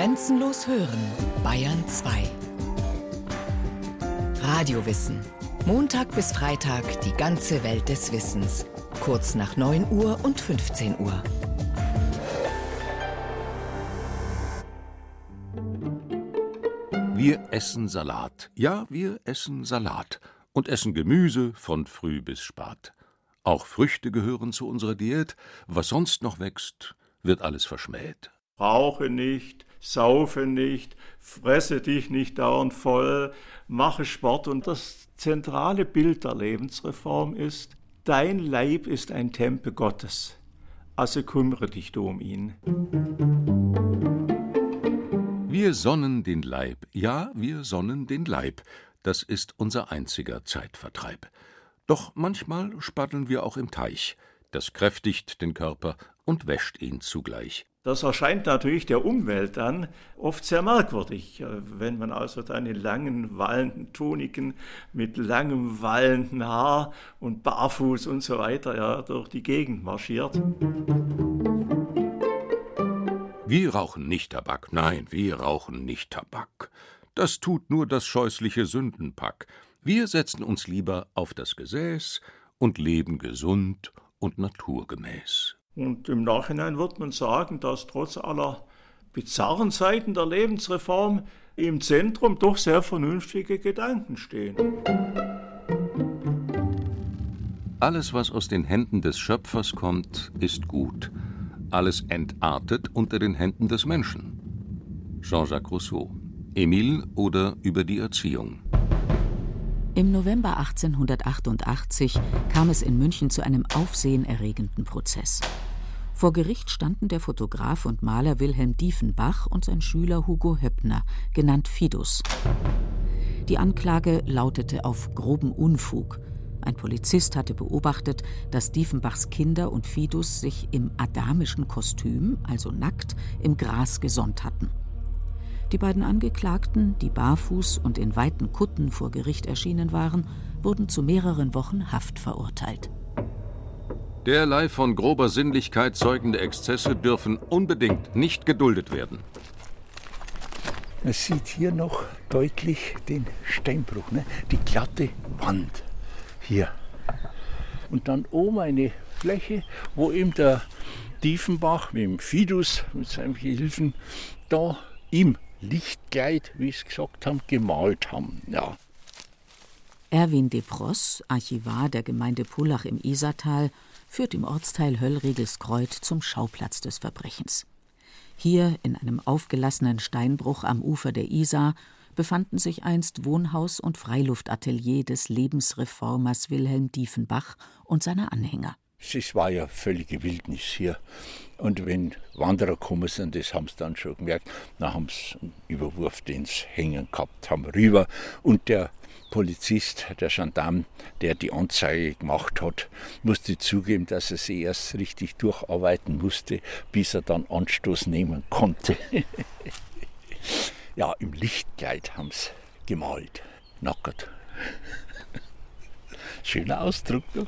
Grenzenlos hören, Bayern 2. Radiowissen. Montag bis Freitag die ganze Welt des Wissens. Kurz nach 9 Uhr und 15 Uhr. Wir essen Salat. Ja, wir essen Salat. Und essen Gemüse von früh bis spät. Auch Früchte gehören zu unserer Diät. Was sonst noch wächst, wird alles verschmäht. Rauche nicht, saufe nicht, fresse dich nicht dauernd voll, mache Sport. Und das zentrale Bild der Lebensreform ist, dein Leib ist ein Tempel Gottes. Also kümmere dich du um ihn. Wir sonnen den Leib. Ja, wir sonnen den Leib. Das ist unser einziger Zeitvertreib. Doch manchmal spaddeln wir auch im Teich. Das kräftigt den Körper und wäscht ihn zugleich. Das erscheint natürlich der Umwelt dann oft sehr merkwürdig, äh, wenn man also dann in langen, wallenden Tuniken mit langem, wallenden Haar und barfuß und so weiter ja, durch die Gegend marschiert. Wir rauchen nicht Tabak, nein, wir rauchen nicht Tabak. Das tut nur das scheußliche Sündenpack. Wir setzen uns lieber auf das Gesäß und leben gesund und naturgemäß. Und im Nachhinein wird man sagen, dass trotz aller bizarren Seiten der Lebensreform im Zentrum doch sehr vernünftige Gedanken stehen. Alles, was aus den Händen des Schöpfers kommt, ist gut. Alles entartet unter den Händen des Menschen. Jean-Jacques Rousseau. Emile oder über die Erziehung. Im November 1888 kam es in München zu einem aufsehenerregenden Prozess. Vor Gericht standen der Fotograf und Maler Wilhelm Diefenbach und sein Schüler Hugo Höppner, genannt Fidus. Die Anklage lautete auf groben Unfug. Ein Polizist hatte beobachtet, dass Diefenbachs Kinder und Fidus sich im adamischen Kostüm, also nackt, im Gras gesonnt hatten. Die beiden Angeklagten, die barfuß und in weiten Kutten vor Gericht erschienen waren, wurden zu mehreren Wochen Haft verurteilt. Derlei von grober Sinnlichkeit zeugende Exzesse dürfen unbedingt nicht geduldet werden. Man sieht hier noch deutlich den Steinbruch, ne? die glatte Wand hier. Und dann oben eine Fläche, wo eben der Tiefenbach mit dem Fidus, mit seinen Gehilfen, da ihm Lichtkleid, wie es gesagt haben, gemalt haben. Ja. Erwin de Pross, Archivar der Gemeinde Pullach im Isartal, führt im Ortsteil Höllregelskreuz zum Schauplatz des Verbrechens. Hier, in einem aufgelassenen Steinbruch am Ufer der Isar, befanden sich einst Wohnhaus und Freiluftatelier des Lebensreformers Wilhelm Diefenbach und seiner Anhänger. Es war ja völlige Wildnis hier. Und wenn Wanderer gekommen sind, das haben sie dann schon gemerkt, dann haben sie einen Überwurf, den sie hängen gehabt haben, rüber. Und der Polizist, der Gendarm, der die Anzeige gemacht hat, musste zugeben, dass er sie erst richtig durcharbeiten musste, bis er dann Anstoß nehmen konnte. ja, im Lichtkleid haben sie gemalt, nackert. Schöner Ausdruck doch.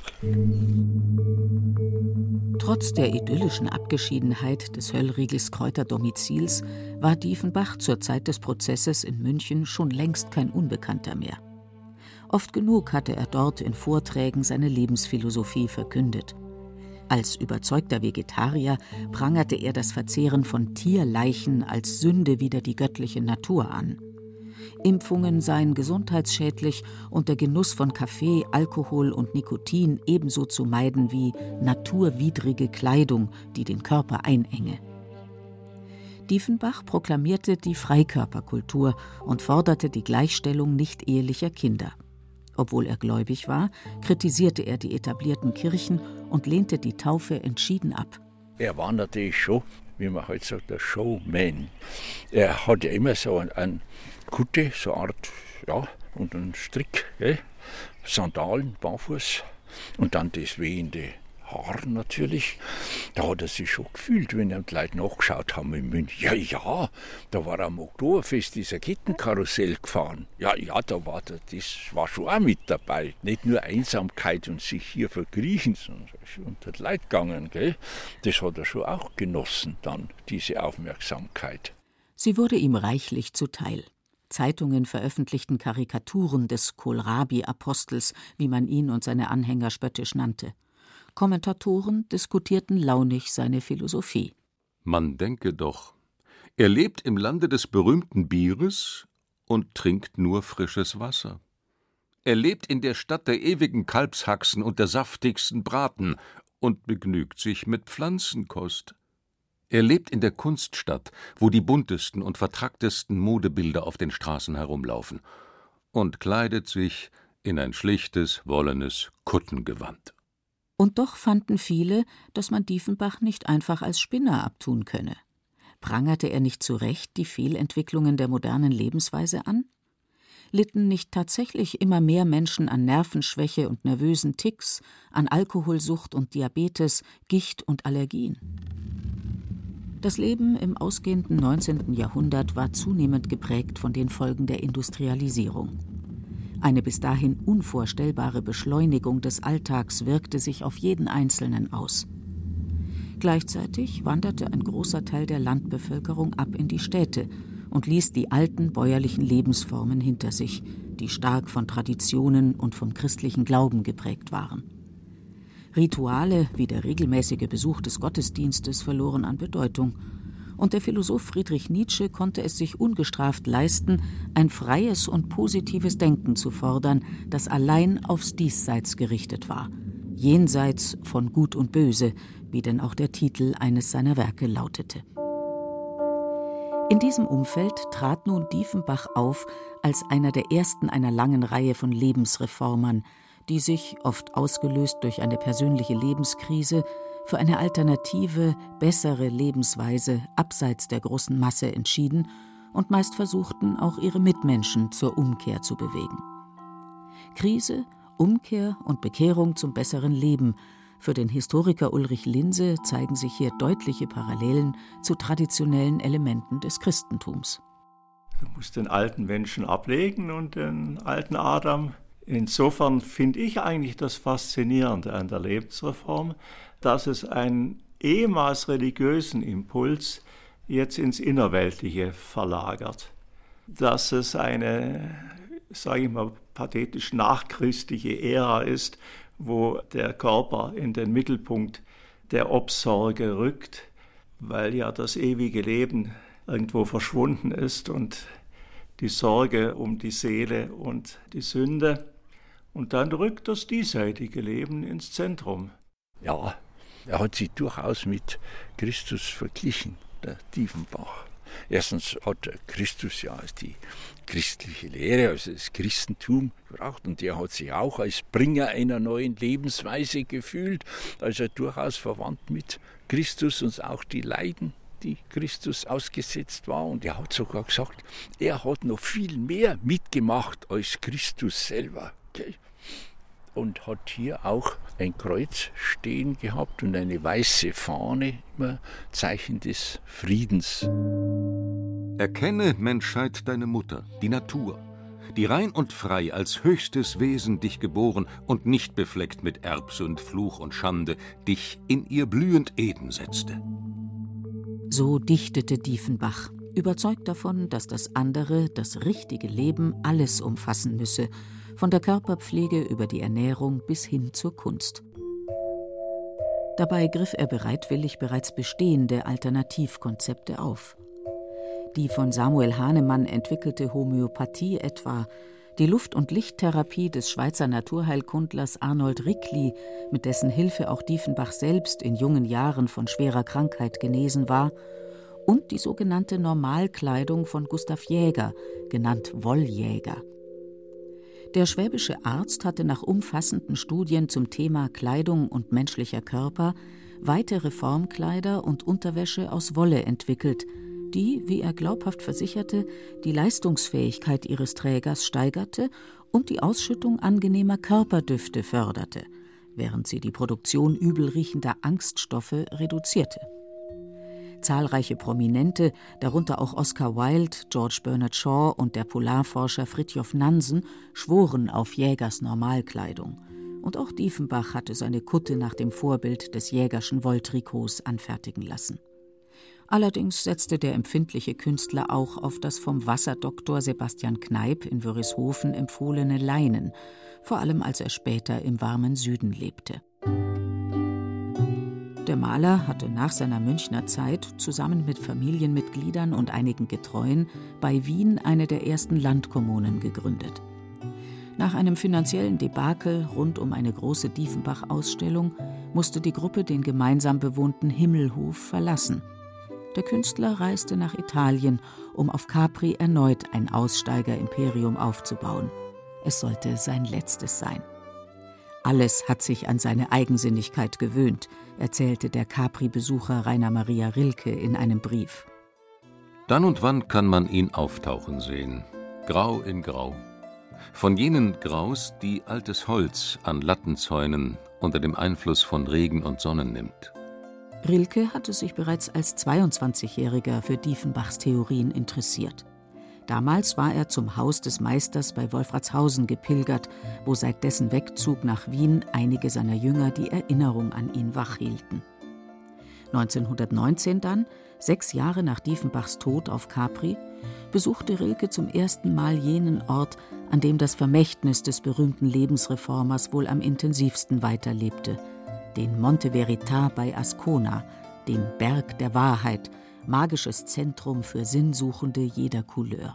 Trotz der idyllischen Abgeschiedenheit des Höllriegels Kräuterdomizils war Diefenbach zur Zeit des Prozesses in München schon längst kein Unbekannter mehr. Oft genug hatte er dort in Vorträgen seine Lebensphilosophie verkündet. Als überzeugter Vegetarier prangerte er das Verzehren von Tierleichen als Sünde wider die göttliche Natur an. Impfungen seien gesundheitsschädlich und der Genuss von Kaffee, Alkohol und Nikotin ebenso zu meiden wie naturwidrige Kleidung, die den Körper einenge. Diefenbach proklamierte die Freikörperkultur und forderte die Gleichstellung nicht-ehelicher Kinder. Obwohl er gläubig war, kritisierte er die etablierten Kirchen und lehnte die Taufe entschieden ab. Er war natürlich schon, wie man heute sagt, der Showman. Er hat ja immer so einen Kutte, so eine Art, ja, und einen Strick, gell? Sandalen, barfuß und dann das wehende Haar natürlich. Da hat er sich schon gefühlt, wenn ihm die Leute nachgeschaut haben in München. Ja, ja, da war am Oktoberfest dieser Kettenkarussell gefahren. Ja, ja, da war der, das war schon auch mit dabei. Nicht nur Einsamkeit und sich hier verkriechen, sondern unter die Leute gegangen. Gell? Das hat er schon auch genossen, dann, diese Aufmerksamkeit. Sie wurde ihm reichlich zuteil. Zeitungen veröffentlichten Karikaturen des Kohlrabi-Apostels, wie man ihn und seine Anhänger spöttisch nannte. Kommentatoren diskutierten launig seine Philosophie. Man denke doch, er lebt im Lande des berühmten Bieres und trinkt nur frisches Wasser. Er lebt in der Stadt der ewigen Kalbshaxen und der saftigsten Braten und begnügt sich mit Pflanzenkost. Er lebt in der Kunststadt, wo die buntesten und vertracktesten Modebilder auf den Straßen herumlaufen, und kleidet sich in ein schlichtes, wollenes Kuttengewand. Und doch fanden viele, dass man Diefenbach nicht einfach als Spinner abtun könne. Prangerte er nicht zu Recht die Fehlentwicklungen der modernen Lebensweise an? litten nicht tatsächlich immer mehr Menschen an Nervenschwäche und nervösen Ticks, an Alkoholsucht und Diabetes, Gicht und Allergien. Das Leben im ausgehenden 19. Jahrhundert war zunehmend geprägt von den Folgen der Industrialisierung. Eine bis dahin unvorstellbare Beschleunigung des Alltags wirkte sich auf jeden Einzelnen aus. Gleichzeitig wanderte ein großer Teil der Landbevölkerung ab in die Städte und ließ die alten bäuerlichen Lebensformen hinter sich, die stark von Traditionen und vom christlichen Glauben geprägt waren. Rituale wie der regelmäßige Besuch des Gottesdienstes verloren an Bedeutung, und der Philosoph Friedrich Nietzsche konnte es sich ungestraft leisten, ein freies und positives Denken zu fordern, das allein aufs Diesseits gerichtet war, jenseits von Gut und Böse, wie denn auch der Titel eines seiner Werke lautete. In diesem Umfeld trat nun Diefenbach auf als einer der ersten einer langen Reihe von Lebensreformern, die sich, oft ausgelöst durch eine persönliche Lebenskrise, für eine alternative, bessere Lebensweise abseits der großen Masse entschieden und meist versuchten, auch ihre Mitmenschen zur Umkehr zu bewegen. Krise, Umkehr und Bekehrung zum besseren Leben für den Historiker Ulrich Linse zeigen sich hier deutliche Parallelen zu traditionellen Elementen des Christentums. Du musst den alten Menschen ablegen und den alten Adam. Insofern finde ich eigentlich das Faszinierende an der Lebensreform, dass es einen ehemals religiösen Impuls jetzt ins Innerweltliche verlagert. Dass es eine, sage ich mal, pathetisch nachchristliche Ära ist, wo der Körper in den Mittelpunkt der Obsorge rückt, weil ja das ewige Leben irgendwo verschwunden ist und die Sorge um die Seele und die Sünde. Und dann rückt das diesseitige Leben ins Zentrum. Ja, er hat sich durchaus mit Christus verglichen, der Tiefenbach. Erstens hat Christus ja die christliche Lehre, also das Christentum gebraucht und er hat sich auch als Bringer einer neuen Lebensweise gefühlt, also durchaus verwandt mit Christus und auch die Leiden die Christus ausgesetzt war. Und er hat sogar gesagt, er hat noch viel mehr mitgemacht als Christus selber. Okay? und hat hier auch ein Kreuz stehen gehabt und eine weiße Fahne, immer Zeichen des Friedens. Erkenne, Menschheit, deine Mutter, die Natur, die rein und frei als höchstes Wesen dich geboren und nicht befleckt mit Erbsünd, Fluch und Schande, dich in ihr blühend Eden setzte. So dichtete Diefenbach, überzeugt davon, dass das andere, das richtige Leben alles umfassen müsse von der Körperpflege über die Ernährung bis hin zur Kunst. Dabei griff er bereitwillig bereits bestehende Alternativkonzepte auf. Die von Samuel Hahnemann entwickelte Homöopathie etwa, die Luft- und Lichttherapie des Schweizer Naturheilkundlers Arnold Rickli, mit dessen Hilfe auch Diefenbach selbst in jungen Jahren von schwerer Krankheit genesen war, und die sogenannte Normalkleidung von Gustav Jäger, genannt Wolljäger. Der schwäbische Arzt hatte nach umfassenden Studien zum Thema Kleidung und menschlicher Körper weitere Formkleider und Unterwäsche aus Wolle entwickelt, die, wie er glaubhaft versicherte, die Leistungsfähigkeit ihres Trägers steigerte und die Ausschüttung angenehmer Körperdüfte förderte, während sie die Produktion übelriechender Angststoffe reduzierte. Zahlreiche Prominente, darunter auch Oscar Wilde, George Bernard Shaw und der Polarforscher Fridtjof Nansen, schworen auf Jägers Normalkleidung. Und auch Diefenbach hatte seine Kutte nach dem Vorbild des jägerschen Wolltrikots anfertigen lassen. Allerdings setzte der empfindliche Künstler auch auf das vom Wasserdoktor Sebastian Kneip in Wörishofen empfohlene Leinen, vor allem als er später im warmen Süden lebte. Der Maler hatte nach seiner Münchner Zeit zusammen mit Familienmitgliedern und einigen Getreuen bei Wien eine der ersten Landkommunen gegründet. Nach einem finanziellen Debakel rund um eine große Diefenbach-Ausstellung musste die Gruppe den gemeinsam bewohnten Himmelhof verlassen. Der Künstler reiste nach Italien, um auf Capri erneut ein Aussteigerimperium aufzubauen. Es sollte sein letztes sein. Alles hat sich an seine Eigensinnigkeit gewöhnt, erzählte der Capri-Besucher Rainer Maria Rilke in einem Brief. Dann und wann kann man ihn auftauchen sehen, grau in grau. Von jenen Graus, die altes Holz an Lattenzäunen unter dem Einfluss von Regen und Sonnen nimmt. Rilke hatte sich bereits als 22-Jähriger für Diefenbachs Theorien interessiert. Damals war er zum Haus des Meisters bei Wolfratshausen gepilgert, wo seit dessen Wegzug nach Wien einige seiner Jünger die Erinnerung an ihn wachhielten. 1919 dann, sechs Jahre nach Diefenbachs Tod auf Capri, besuchte Rilke zum ersten Mal jenen Ort, an dem das Vermächtnis des berühmten Lebensreformers wohl am intensivsten weiterlebte, den Monte Verità bei Ascona, den Berg der Wahrheit, magisches Zentrum für Sinnsuchende jeder Couleur.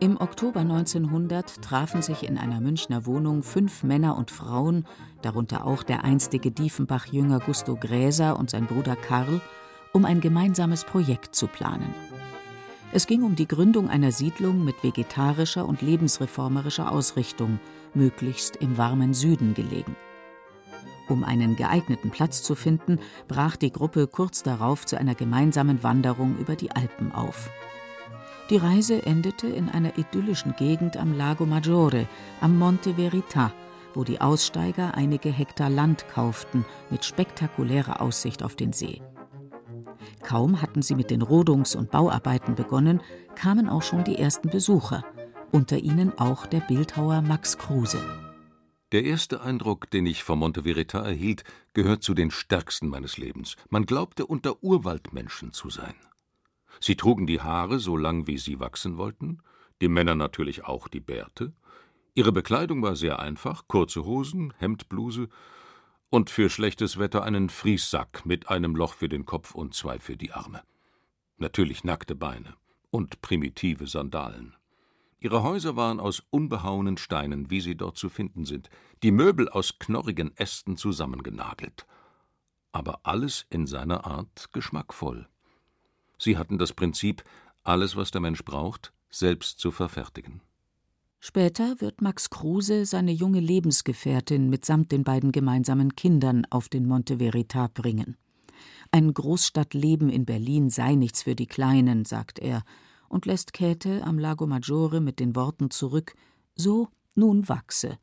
Im Oktober 1900 trafen sich in einer Münchner Wohnung fünf Männer und Frauen, darunter auch der einstige Diefenbach-Jünger Gusto Gräser und sein Bruder Karl, um ein gemeinsames Projekt zu planen. Es ging um die Gründung einer Siedlung mit vegetarischer und lebensreformerischer Ausrichtung, möglichst im warmen Süden gelegen. Um einen geeigneten Platz zu finden, brach die Gruppe kurz darauf zu einer gemeinsamen Wanderung über die Alpen auf. Die Reise endete in einer idyllischen Gegend am Lago Maggiore, am Monte Verità, wo die Aussteiger einige Hektar Land kauften mit spektakulärer Aussicht auf den See. Kaum hatten sie mit den Rodungs- und Bauarbeiten begonnen, kamen auch schon die ersten Besucher, unter ihnen auch der Bildhauer Max Kruse. Der erste Eindruck, den ich vom Monte Verita erhielt, gehört zu den stärksten meines Lebens. Man glaubte, unter Urwaldmenschen zu sein. Sie trugen die Haare so lang, wie sie wachsen wollten, die Männer natürlich auch die Bärte. Ihre Bekleidung war sehr einfach: kurze Hosen, Hemdbluse und für schlechtes Wetter einen Friessack mit einem Loch für den Kopf und zwei für die Arme. Natürlich nackte Beine und primitive Sandalen. Ihre Häuser waren aus unbehauenen Steinen, wie sie dort zu finden sind, die Möbel aus knorrigen Ästen zusammengenagelt. Aber alles in seiner Art geschmackvoll. Sie hatten das Prinzip, alles, was der Mensch braucht, selbst zu verfertigen. Später wird Max Kruse seine junge Lebensgefährtin mitsamt den beiden gemeinsamen Kindern auf den Monte Verita bringen. Ein Großstadtleben in Berlin sei nichts für die Kleinen, sagt er, und lässt Käthe am Lago Maggiore mit den Worten zurück: So, nun wachse.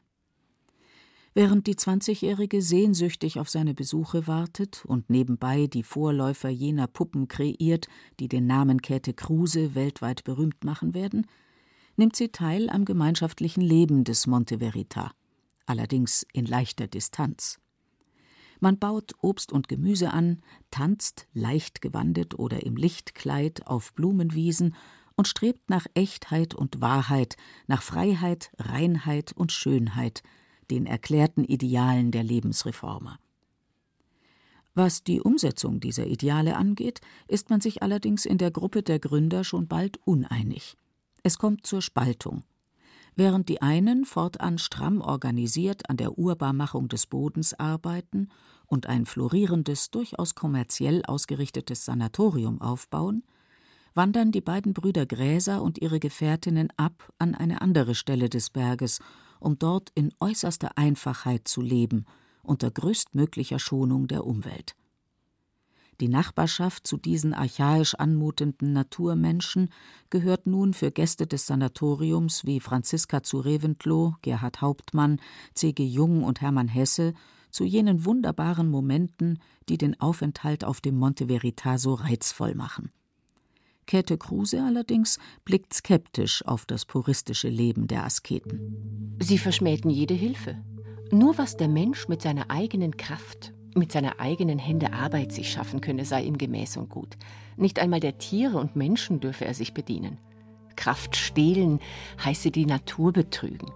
Während die Zwanzigjährige sehnsüchtig auf seine Besuche wartet und nebenbei die Vorläufer jener Puppen kreiert, die den Namen Käthe Kruse weltweit berühmt machen werden, nimmt sie teil am gemeinschaftlichen Leben des Monte Verita, allerdings in leichter Distanz. Man baut Obst und Gemüse an, tanzt leicht gewandet oder im Lichtkleid auf Blumenwiesen und strebt nach Echtheit und Wahrheit, nach Freiheit, Reinheit und Schönheit, den erklärten Idealen der Lebensreformer. Was die Umsetzung dieser Ideale angeht, ist man sich allerdings in der Gruppe der Gründer schon bald uneinig. Es kommt zur Spaltung. Während die einen fortan stramm organisiert an der Urbarmachung des Bodens arbeiten und ein florierendes, durchaus kommerziell ausgerichtetes Sanatorium aufbauen, wandern die beiden Brüder Gräser und ihre Gefährtinnen ab an eine andere Stelle des Berges, um dort in äußerster Einfachheit zu leben, unter größtmöglicher Schonung der Umwelt. Die Nachbarschaft zu diesen archaisch anmutenden Naturmenschen gehört nun für Gäste des Sanatoriums wie Franziska zu Reventlow, Gerhard Hauptmann, C.G. Jung und Hermann Hesse zu jenen wunderbaren Momenten, die den Aufenthalt auf dem Monte Verita so reizvoll machen. Käthe Kruse allerdings blickt skeptisch auf das puristische Leben der Asketen. Sie verschmähten jede Hilfe. Nur was der Mensch mit seiner eigenen Kraft, Mit seiner eigenen Hände Arbeit sich schaffen könne, sei ihm gemäß und gut. Nicht einmal der Tiere und Menschen dürfe er sich bedienen. Kraft stehlen heiße die Natur betrügen.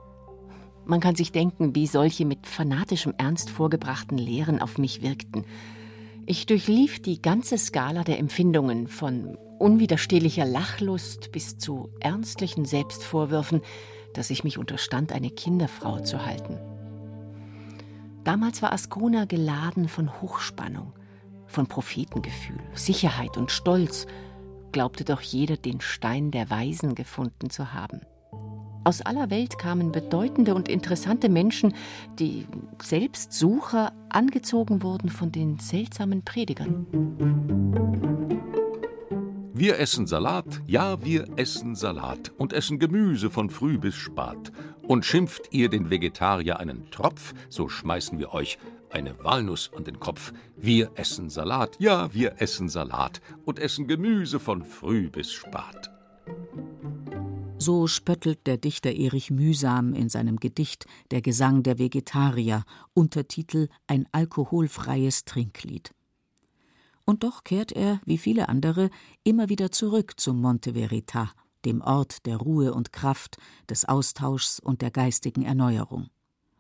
Man kann sich denken, wie solche mit fanatischem Ernst vorgebrachten Lehren auf mich wirkten. Ich durchlief die ganze Skala der Empfindungen, von unwiderstehlicher Lachlust bis zu ernstlichen Selbstvorwürfen, dass ich mich unterstand, eine Kinderfrau zu halten. Damals war Ascona geladen von Hochspannung, von Prophetengefühl, Sicherheit und Stolz, glaubte doch jeder den Stein der Weisen gefunden zu haben. Aus aller Welt kamen bedeutende und interessante Menschen, die Selbstsucher angezogen wurden von den seltsamen Predigern. Wir essen Salat, ja, wir essen Salat und essen Gemüse von früh bis spat. Und schimpft ihr den Vegetarier einen Tropf, so schmeißen wir euch eine Walnuss an den Kopf. Wir essen Salat, ja, wir essen Salat und essen Gemüse von früh bis spat. So spöttelt der Dichter Erich Mühsam in seinem Gedicht Der Gesang der Vegetarier, Untertitel Ein alkoholfreies Trinklied. Und doch kehrt er, wie viele andere, immer wieder zurück zum Monte Verita, dem Ort der Ruhe und Kraft, des Austauschs und der geistigen Erneuerung.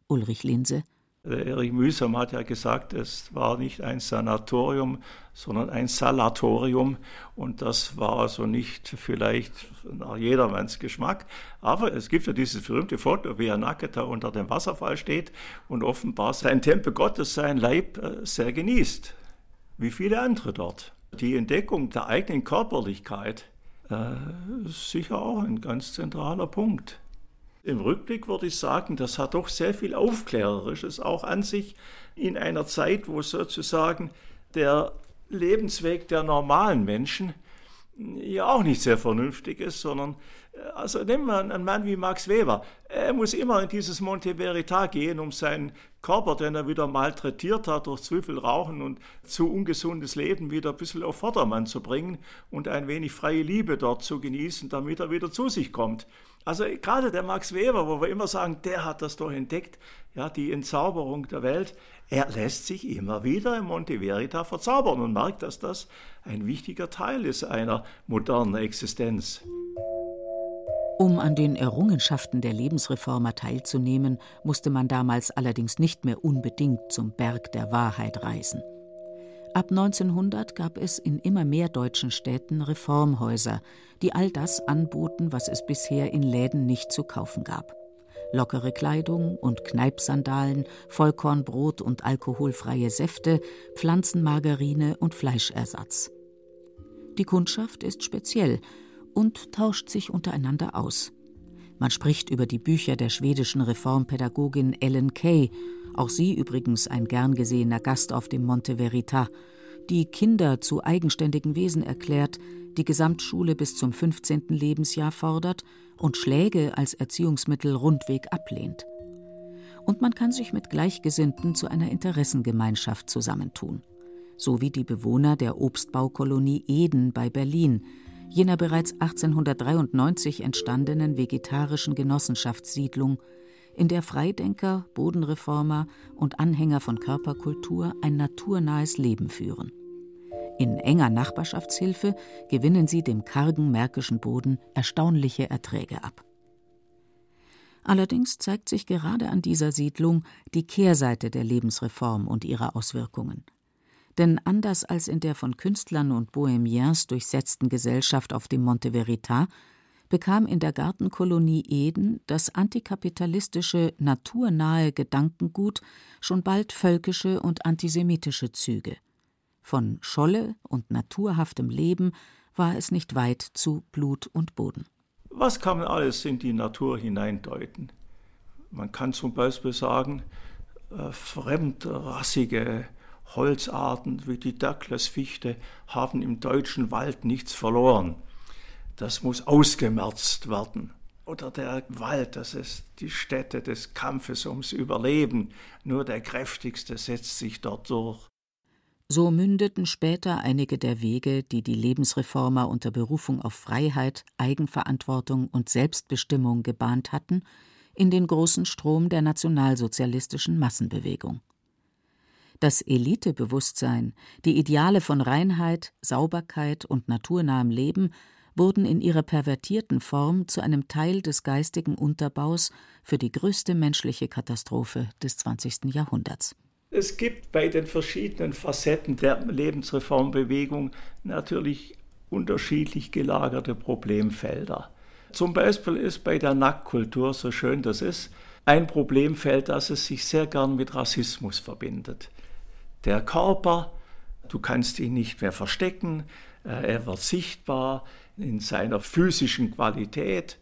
Ulrich Linse Erich Mühsam hat ja gesagt, es war nicht ein Sanatorium, sondern ein Salatorium. Und das war also nicht vielleicht nach jedermanns Geschmack. Aber es gibt ja dieses berühmte Foto, wie er nackt unter dem Wasserfall steht und offenbar sein Tempel Gottes, sein Leib äh, sehr genießt. Wie viele andere dort. Die Entdeckung der eigenen Körperlichkeit äh, ist sicher auch ein ganz zentraler Punkt. Im Rückblick würde ich sagen, das hat doch sehr viel Aufklärerisches auch an sich in einer Zeit, wo sozusagen der Lebensweg der normalen Menschen ja auch nicht sehr vernünftig ist, sondern also nehmen wir einen Mann wie Max Weber. Er muss immer in dieses Monte Verita gehen, um seinen Körper, den er wieder malträtiert hat durch zu viel Rauchen und zu ungesundes Leben, wieder ein bisschen auf Vordermann zu bringen und ein wenig freie Liebe dort zu genießen, damit er wieder zu sich kommt. Also gerade der Max Weber, wo wir immer sagen, der hat das doch entdeckt, ja, die Entzauberung der Welt, er lässt sich immer wieder im Monte Verita verzaubern und merkt, dass das ein wichtiger Teil ist einer modernen Existenz. Um an den Errungenschaften der Lebensreformer teilzunehmen, musste man damals allerdings nicht mehr unbedingt zum Berg der Wahrheit reisen. Ab 1900 gab es in immer mehr deutschen Städten Reformhäuser, die all das anboten, was es bisher in Läden nicht zu kaufen gab. Lockere Kleidung und Kneipsandalen, Vollkornbrot und alkoholfreie Säfte, Pflanzenmargarine und Fleischersatz. Die Kundschaft ist speziell und tauscht sich untereinander aus. Man spricht über die Bücher der schwedischen Reformpädagogin Ellen Kay, auch sie übrigens ein gern gesehener Gast auf dem Monte Verita, die Kinder zu eigenständigen Wesen erklärt, die Gesamtschule bis zum 15. Lebensjahr fordert und Schläge als Erziehungsmittel rundweg ablehnt. Und man kann sich mit Gleichgesinnten zu einer Interessengemeinschaft zusammentun, so wie die Bewohner der Obstbaukolonie Eden bei Berlin, jener bereits 1893 entstandenen vegetarischen Genossenschaftssiedlung, in der Freidenker, Bodenreformer und Anhänger von Körperkultur ein naturnahes Leben führen. In enger Nachbarschaftshilfe gewinnen sie dem kargen märkischen Boden erstaunliche Erträge ab. Allerdings zeigt sich gerade an dieser Siedlung die Kehrseite der Lebensreform und ihrer Auswirkungen. Denn anders als in der von Künstlern und Bohemiens durchsetzten Gesellschaft auf dem Monte Verita bekam in der Gartenkolonie Eden das antikapitalistische, naturnahe Gedankengut schon bald völkische und antisemitische Züge. Von Scholle und naturhaftem Leben war es nicht weit zu Blut und Boden. Was kann man alles in die Natur hineindeuten? Man kann zum Beispiel sagen, äh, fremdrassige Holzarten wie die Douglasfichte haben im deutschen Wald nichts verloren. Das muss ausgemerzt werden. Oder der Wald, das ist die Stätte des Kampfes ums Überleben. Nur der Kräftigste setzt sich dort durch. So mündeten später einige der Wege, die die Lebensreformer unter Berufung auf Freiheit, Eigenverantwortung und Selbstbestimmung gebahnt hatten, in den großen Strom der nationalsozialistischen Massenbewegung. Das Elitebewusstsein, die Ideale von Reinheit, Sauberkeit und naturnahem Leben wurden in ihrer pervertierten Form zu einem Teil des geistigen Unterbaus für die größte menschliche Katastrophe des 20. Jahrhunderts. Es gibt bei den verschiedenen Facetten der Lebensreformbewegung natürlich unterschiedlich gelagerte Problemfelder. Zum Beispiel ist bei der Nacktkultur, so schön das ist, ein Problemfeld, dass es sich sehr gern mit Rassismus verbindet. Der Körper, du kannst ihn nicht mehr verstecken, er wird sichtbar in seiner physischen Qualität.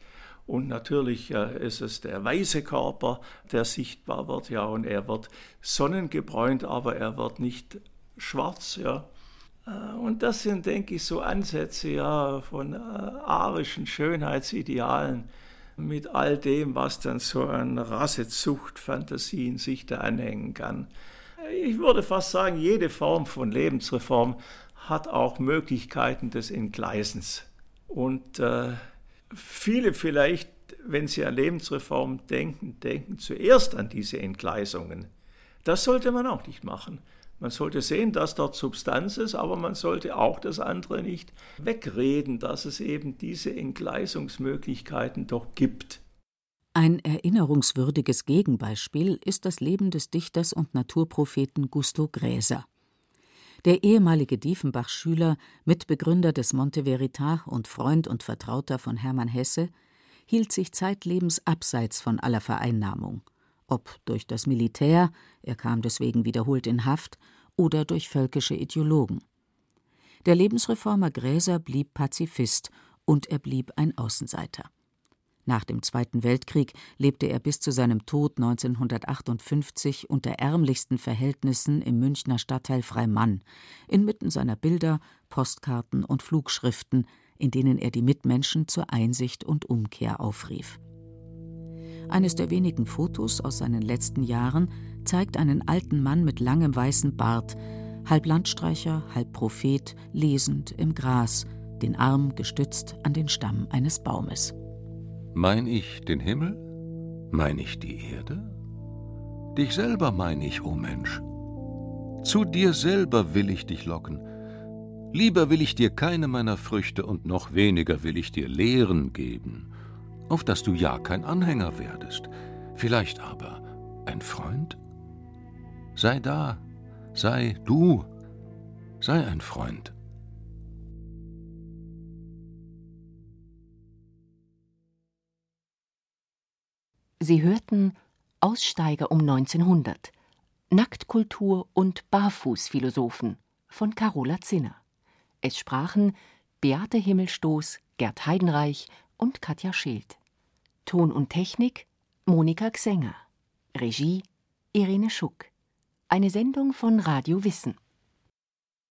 Und natürlich äh, ist es der weiße Körper, der sichtbar wird, ja, und er wird sonnengebräunt, aber er wird nicht schwarz, ja. Äh, und das sind, denke ich, so Ansätze ja, von äh, arischen Schönheitsidealen mit all dem, was dann so an Rassezuchtfantasien sich da anhängen kann. Ich würde fast sagen, jede Form von Lebensreform hat auch Möglichkeiten des Entgleisens. Und äh, viele vielleicht, wenn sie an Lebensreform denken, denken zuerst an diese Entgleisungen. Das sollte man auch nicht machen. Man sollte sehen, dass dort Substanz ist, aber man sollte auch das andere nicht wegreden, dass es eben diese Entgleisungsmöglichkeiten doch gibt. Ein erinnerungswürdiges Gegenbeispiel ist das Leben des Dichters und Naturpropheten Gusto Gräser. Der ehemalige Diefenbach-Schüler, Mitbegründer des Monte Verità und Freund und Vertrauter von Hermann Hesse, hielt sich zeitlebens abseits von aller Vereinnahmung, ob durch das Militär, er kam deswegen wiederholt in Haft, oder durch völkische Ideologen. Der Lebensreformer Gräser blieb Pazifist und er blieb ein Außenseiter. Nach dem Zweiten Weltkrieg lebte er bis zu seinem Tod 1958 unter ärmlichsten Verhältnissen im Münchner Stadtteil Freimann, inmitten seiner Bilder, Postkarten und Flugschriften, in denen er die Mitmenschen zur Einsicht und Umkehr aufrief. Eines der wenigen Fotos aus seinen letzten Jahren zeigt einen alten Mann mit langem weißen Bart, halb Landstreicher, halb Prophet, lesend im Gras, den Arm gestützt an den Stamm eines Baumes. Mein ich den Himmel? Mein ich die Erde? Dich selber mein ich, o oh Mensch. Zu dir selber will ich dich locken. Lieber will ich dir keine meiner Früchte und noch weniger will ich dir Lehren geben, auf dass du ja kein Anhänger werdest, vielleicht aber ein Freund? Sei da, sei du, sei ein Freund. Sie hörten Aussteiger um 1900 Nacktkultur und Barfußphilosophen von Carola Zinner. Es sprachen Beate Himmelstoß, Gerd Heidenreich und Katja Schild. Ton und Technik Monika Xenger. Regie Irene Schuck. Eine Sendung von Radio Wissen.